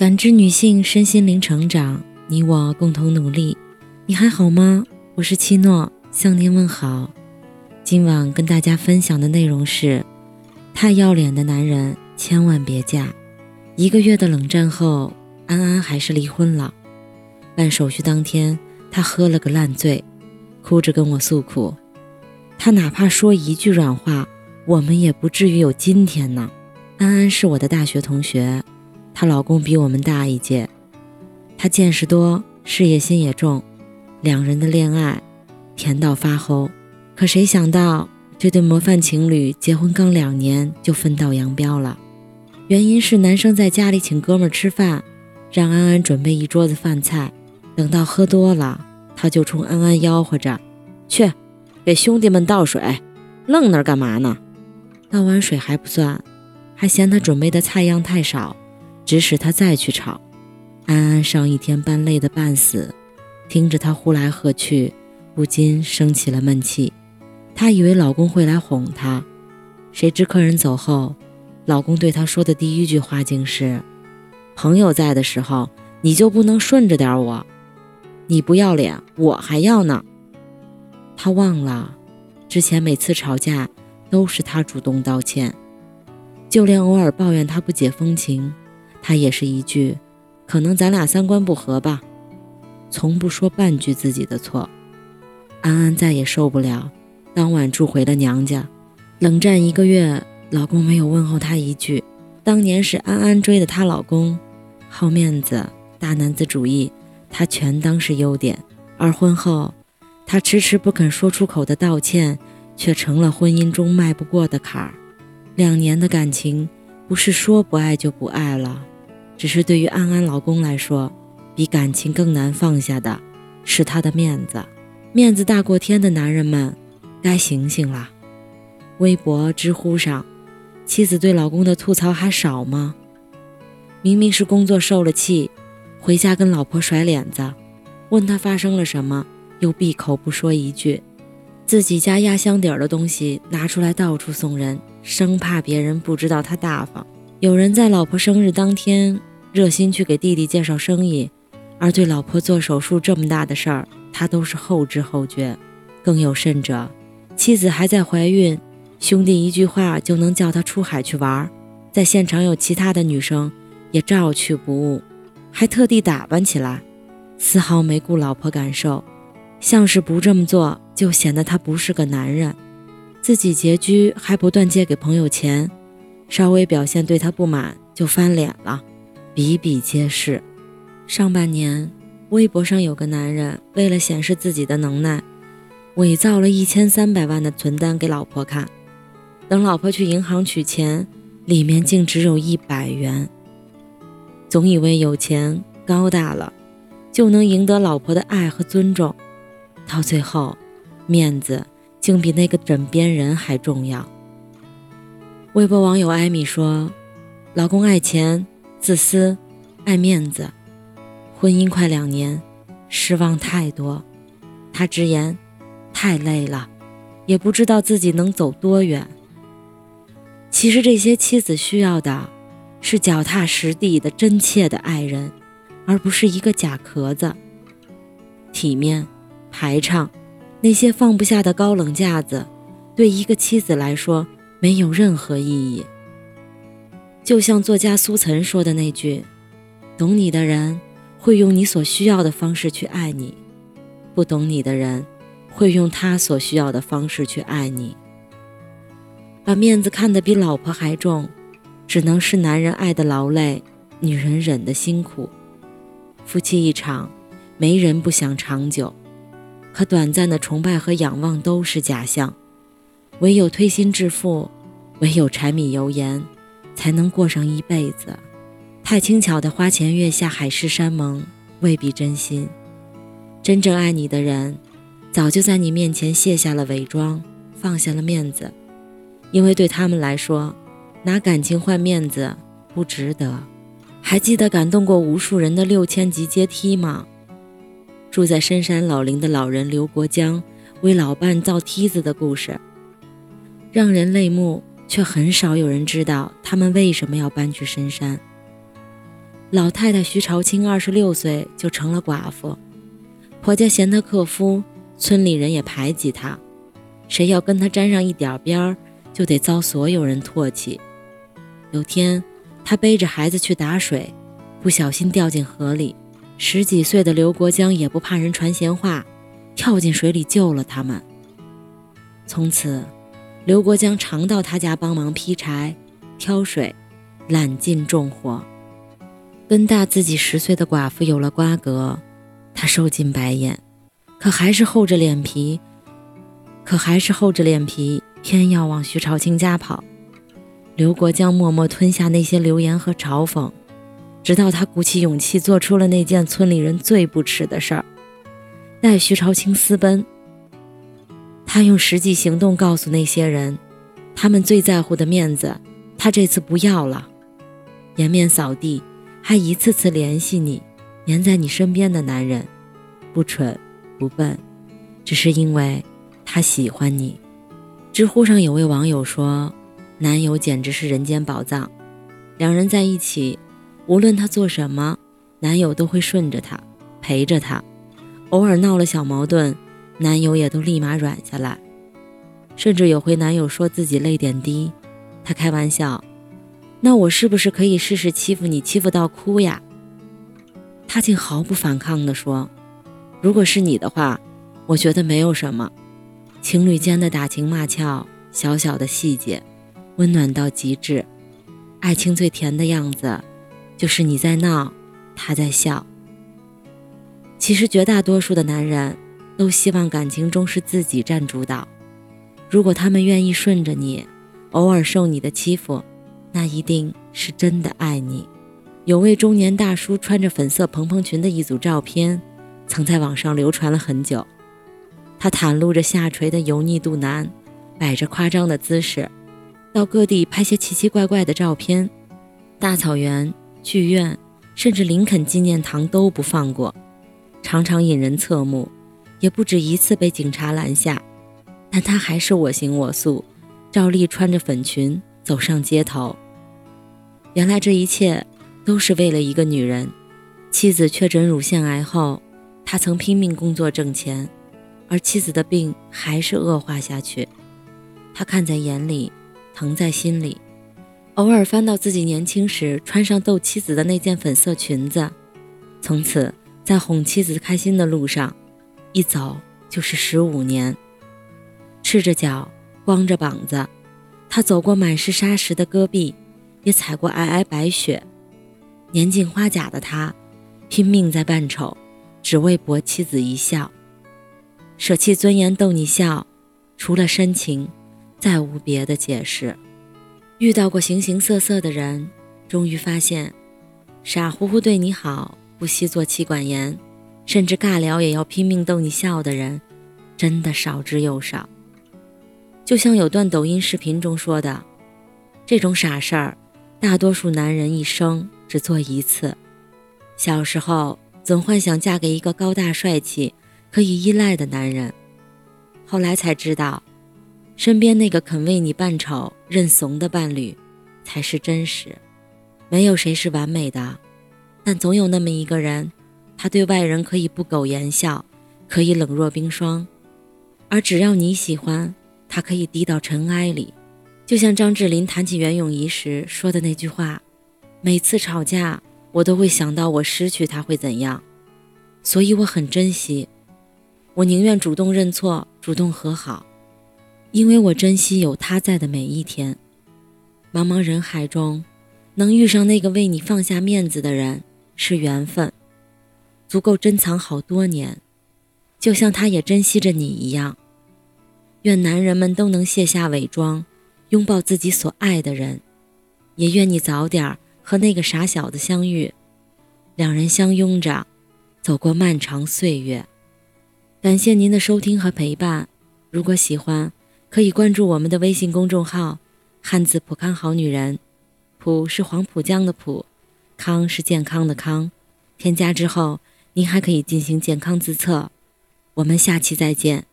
感知女性身心灵成长，你我共同努力。你还好吗？我是七诺，向您问好。今晚跟大家分享的内容是：太要脸的男人千万别嫁。一个月的冷战后，安安还是离婚了。办手续当天，他喝了个烂醉，哭着跟我诉苦。他哪怕说一句软话，我们也不至于有今天呢。安安是我的大学同学。她老公比我们大一届，她见识多，事业心也重，两人的恋爱甜到发齁。可谁想到，这对模范情侣结婚刚两年就分道扬镳了。原因是男生在家里请哥们吃饭，让安安准备一桌子饭菜，等到喝多了，他就冲安安吆喝着：“去，给兄弟们倒水，愣那儿干嘛呢？”倒完水还不算，还嫌他准备的菜样太少。指使他再去吵，安安上一天班累得半死，听着他呼来喝去，不禁生起了闷气。她以为老公会来哄她，谁知客人走后，老公对她说的第一句话竟是：“朋友在的时候，你就不能顺着点我？你不要脸，我还要呢。”她忘了，之前每次吵架都是她主动道歉，就连偶尔抱怨他不解风情。他也是一句，可能咱俩三观不合吧，从不说半句自己的错。安安再也受不了，当晚住回了娘家。冷战一个月，老公没有问候她一句。当年是安安追的她老公，好面子、大男子主义，她全当是优点。而婚后，她迟迟不肯说出口的道歉，却成了婚姻中迈不过的坎儿。两年的感情，不是说不爱就不爱了。只是对于安安老公来说，比感情更难放下的是他的面子。面子大过天的男人们，该醒醒了。微博、知乎上，妻子对老公的吐槽还少吗？明明是工作受了气，回家跟老婆甩脸子，问他发生了什么，又闭口不说一句。自己家压箱底儿的东西拿出来到处送人，生怕别人不知道他大方。有人在老婆生日当天。热心去给弟弟介绍生意，而对老婆做手术这么大的事儿，他都是后知后觉。更有甚者，妻子还在怀孕，兄弟一句话就能叫他出海去玩，在现场有其他的女生也照去不误，还特地打扮起来，丝毫没顾老婆感受，像是不这么做就显得他不是个男人。自己拮据还不断借给朋友钱，稍微表现对他不满就翻脸了。比比皆是。上半年，微博上有个男人为了显示自己的能耐，伪造了一千三百万的存单给老婆看。等老婆去银行取钱，里面竟只有一百元。总以为有钱高大了，就能赢得老婆的爱和尊重，到最后，面子竟比那个枕边人还重要。微博网友艾米说：“老公爱钱。”自私，爱面子，婚姻快两年，失望太多。他直言，太累了，也不知道自己能走多远。其实这些妻子需要的，是脚踏实地的真切的爱人，而不是一个假壳子。体面、排场，那些放不下的高冷架子，对一个妻子来说没有任何意义。就像作家苏岑说的那句：“懂你的人会用你所需要的方式去爱你，不懂你的人会用他所需要的方式去爱你。”把面子看得比老婆还重，只能是男人爱的劳累，女人忍的辛苦。夫妻一场，没人不想长久，可短暂的崇拜和仰望都是假象，唯有推心置腹，唯有柴米油盐。才能过上一辈子。太轻巧的花前月下海誓山盟，未必真心。真正爱你的人，早就在你面前卸下了伪装，放下了面子。因为对他们来说，拿感情换面子不值得。还记得感动过无数人的六千级阶梯吗？住在深山老林的老人刘国江为老伴造梯子的故事，让人泪目。却很少有人知道他们为什么要搬去深山。老太太徐朝清二十六岁就成了寡妇，婆家嫌她克夫，村里人也排挤她，谁要跟她沾上一点边儿，就得遭所有人唾弃。有天，她背着孩子去打水，不小心掉进河里，十几岁的刘国江也不怕人传闲话，跳进水里救了他们。从此，刘国江常到他家帮忙劈柴、挑水、揽尽重活。跟大自己十岁的寡妇有了瓜葛，他受尽白眼，可还是厚着脸皮，可还是厚着脸皮，偏要往徐朝清家跑。刘国江默默吞下那些流言和嘲讽，直到他鼓起勇气做出了那件村里人最不耻的事儿，带徐朝清私奔。他用实际行动告诉那些人，他们最在乎的面子，他这次不要了，颜面扫地。还一次次联系你，黏在你身边的男人，不蠢不笨，只是因为他喜欢你。知乎上有位网友说：“男友简直是人间宝藏，两人在一起，无论他做什么，男友都会顺着他，陪着他。偶尔闹了小矛盾，男友也都立马软下来。甚至有回男友说自己泪点低，他开玩笑。”那我是不是可以试试欺负你，欺负到哭呀？他竟毫不反抗地说：“如果是你的话，我觉得没有什么。情侣间的打情骂俏，小小的细节，温暖到极致。爱情最甜的样子，就是你在闹，他在笑。其实绝大多数的男人都希望感情中是自己占主导。如果他们愿意顺着你，偶尔受你的欺负。”那一定是真的爱你。有位中年大叔穿着粉色蓬蓬裙的一组照片，曾在网上流传了很久。他袒露着下垂的油腻肚腩，摆着夸张的姿势，到各地拍些奇奇怪怪的照片，大草原、剧院，甚至林肯纪念堂都不放过，常常引人侧目，也不止一次被警察拦下。但他还是我行我素，照例穿着粉裙。走上街头，原来这一切都是为了一个女人。妻子确诊乳腺癌后，他曾拼命工作挣钱，而妻子的病还是恶化下去。他看在眼里，疼在心里。偶尔翻到自己年轻时穿上逗妻子的那件粉色裙子，从此在哄妻子开心的路上，一走就是十五年。赤着脚，光着膀子。他走过满是沙石的戈壁，也踩过皑皑白雪。年近花甲的他，拼命在扮丑，只为博妻子一笑。舍弃尊严逗你笑，除了深情，再无别的解释。遇到过形形色色的人，终于发现，傻乎乎对你好，不惜做妻管严，甚至尬聊也要拼命逗你笑的人，真的少之又少。就像有段抖音视频中说的，这种傻事儿，大多数男人一生只做一次。小时候总幻想嫁给一个高大帅气、可以依赖的男人，后来才知道，身边那个肯为你扮丑认怂的伴侣，才是真实。没有谁是完美的，但总有那么一个人，他对外人可以不苟言笑，可以冷若冰霜，而只要你喜欢。他可以低到尘埃里，就像张智霖谈起袁咏仪时说的那句话：“每次吵架，我都会想到我失去他会怎样，所以我很珍惜。我宁愿主动认错，主动和好，因为我珍惜有他在的每一天。茫茫人海中，能遇上那个为你放下面子的人是缘分，足够珍藏好多年，就像他也珍惜着你一样。”愿男人们都能卸下伪装，拥抱自己所爱的人，也愿你早点和那个傻小子相遇，两人相拥着，走过漫长岁月。感谢您的收听和陪伴，如果喜欢，可以关注我们的微信公众号“汉字浦康好女人”，浦是黄浦江的浦，康是健康的康。添加之后，您还可以进行健康自测。我们下期再见。